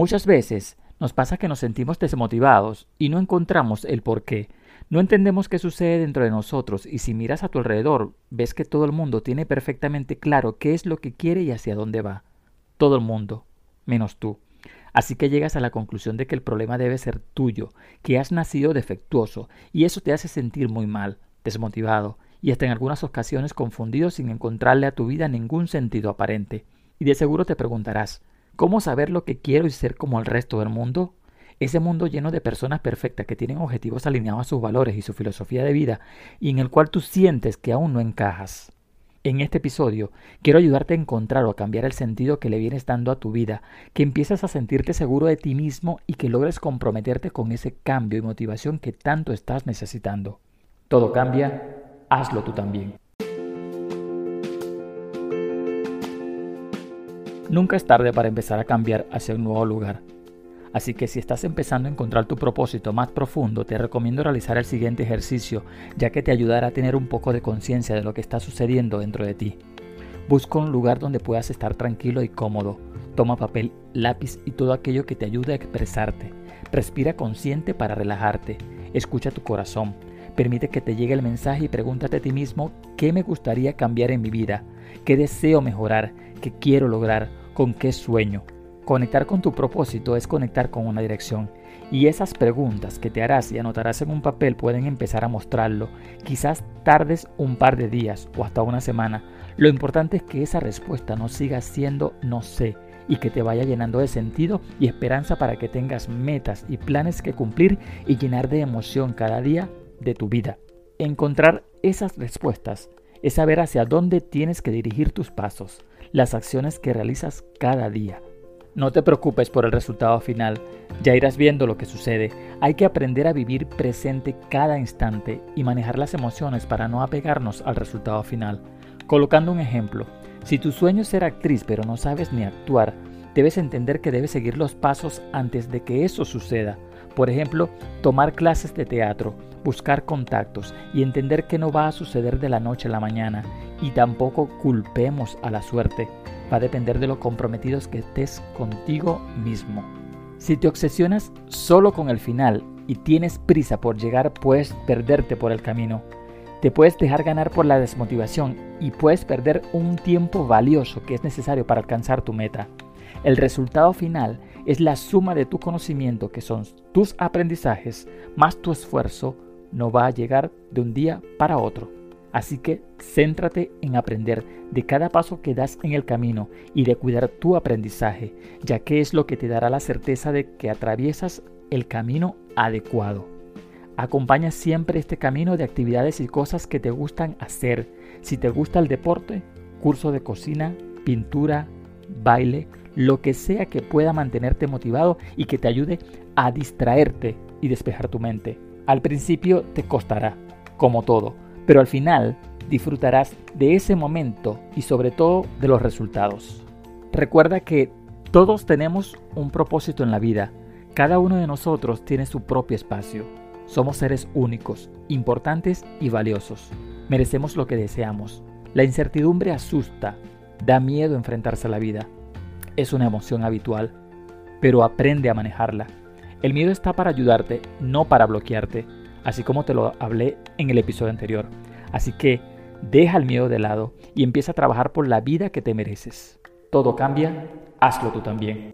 Muchas veces nos pasa que nos sentimos desmotivados y no encontramos el por qué. No entendemos qué sucede dentro de nosotros y si miras a tu alrededor ves que todo el mundo tiene perfectamente claro qué es lo que quiere y hacia dónde va. Todo el mundo, menos tú. Así que llegas a la conclusión de que el problema debe ser tuyo, que has nacido defectuoso y eso te hace sentir muy mal, desmotivado y hasta en algunas ocasiones confundido sin encontrarle a tu vida ningún sentido aparente. Y de seguro te preguntarás, ¿cómo saber lo que quiero y ser como el resto del mundo? Ese mundo lleno de personas perfectas que tienen objetivos alineados a sus valores y su filosofía de vida y en el cual tú sientes que aún no encajas. En este episodio quiero ayudarte a encontrar o a cambiar el sentido que le vienes dando a tu vida, que empieces a sentirte seguro de ti mismo y que logres comprometerte con ese cambio y motivación que tanto estás necesitando. Todo cambia, hazlo tú también. Nunca es tarde para empezar a cambiar hacia un nuevo lugar. Así que si estás empezando a encontrar tu propósito más profundo, te recomiendo realizar el siguiente ejercicio, ya que te ayudará a tener un poco de conciencia de lo que está sucediendo dentro de ti. Busca un lugar donde puedas estar tranquilo y cómodo. Toma papel, lápiz y todo aquello que te ayude a expresarte. Respira consciente para relajarte. Escucha tu corazón. Permite que te llegue el mensaje y pregúntate a ti mismo qué me gustaría cambiar en mi vida, qué deseo mejorar, qué quiero lograr, con qué sueño. Conectar con tu propósito es conectar con una dirección. Y esas preguntas que te harás y anotarás en un papel pueden empezar a mostrarlo. Quizás tardes un par de días o hasta una semana. Lo importante es que esa respuesta no siga siendo no sé y que te vaya llenando de sentido y esperanza para que tengas metas y planes que cumplir y llenar de emoción cada día de tu vida. Encontrar esas respuestas es saber hacia dónde tienes que dirigir tus pasos, las acciones que realizas cada día. No te preocupes por el resultado final, ya irás viendo lo que sucede. Hay que aprender a vivir presente cada instante y manejar las emociones para no apegarnos al resultado final. Colocando un ejemplo, si tu sueño es ser actriz pero no sabes ni actuar, debes entender que debes seguir los pasos antes de que eso suceda. Por ejemplo, tomar clases de teatro, buscar contactos y entender que no va a suceder de la noche a la mañana y tampoco culpemos a la suerte va a depender de lo comprometidos que estés contigo mismo. Si te obsesionas solo con el final y tienes prisa por llegar, puedes perderte por el camino. Te puedes dejar ganar por la desmotivación y puedes perder un tiempo valioso que es necesario para alcanzar tu meta. El resultado final es la suma de tu conocimiento, que son tus aprendizajes, más tu esfuerzo, no va a llegar de un día para otro. Así que céntrate en aprender de cada paso que das en el camino y de cuidar tu aprendizaje, ya que es lo que te dará la certeza de que atraviesas el camino adecuado. Acompaña siempre este camino de actividades y cosas que te gustan hacer. Si te gusta el deporte, curso de cocina, pintura, baile, lo que sea que pueda mantenerte motivado y que te ayude a distraerte y despejar tu mente. Al principio te costará, como todo, pero al final disfrutarás de ese momento y sobre todo de los resultados. Recuerda que todos tenemos un propósito en la vida, cada uno de nosotros tiene su propio espacio. Somos seres únicos, importantes y valiosos. Merecemos lo que deseamos. La incertidumbre asusta, da miedo enfrentarse a la vida. Es una emoción habitual, pero aprende a manejarla. El miedo está para ayudarte, no para bloquearte así como te lo hablé en el episodio anterior. Así que deja el miedo de lado y empieza a trabajar por la vida que te mereces. Todo cambia, hazlo tú también.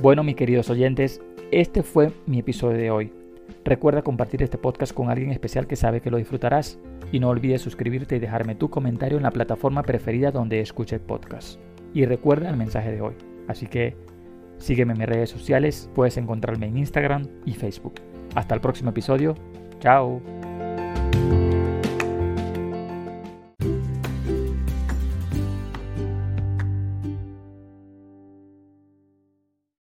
Bueno, mis queridos oyentes, este fue mi episodio de hoy. Recuerda compartir este podcast con alguien especial que sabe que lo disfrutarás y no olvides suscribirte y dejarme tu comentario en la plataforma preferida donde escuches podcast y recuerda el mensaje de hoy. Así que sígueme en mis redes sociales, puedes encontrarme en Instagram y Facebook. Hasta el próximo episodio. Chao.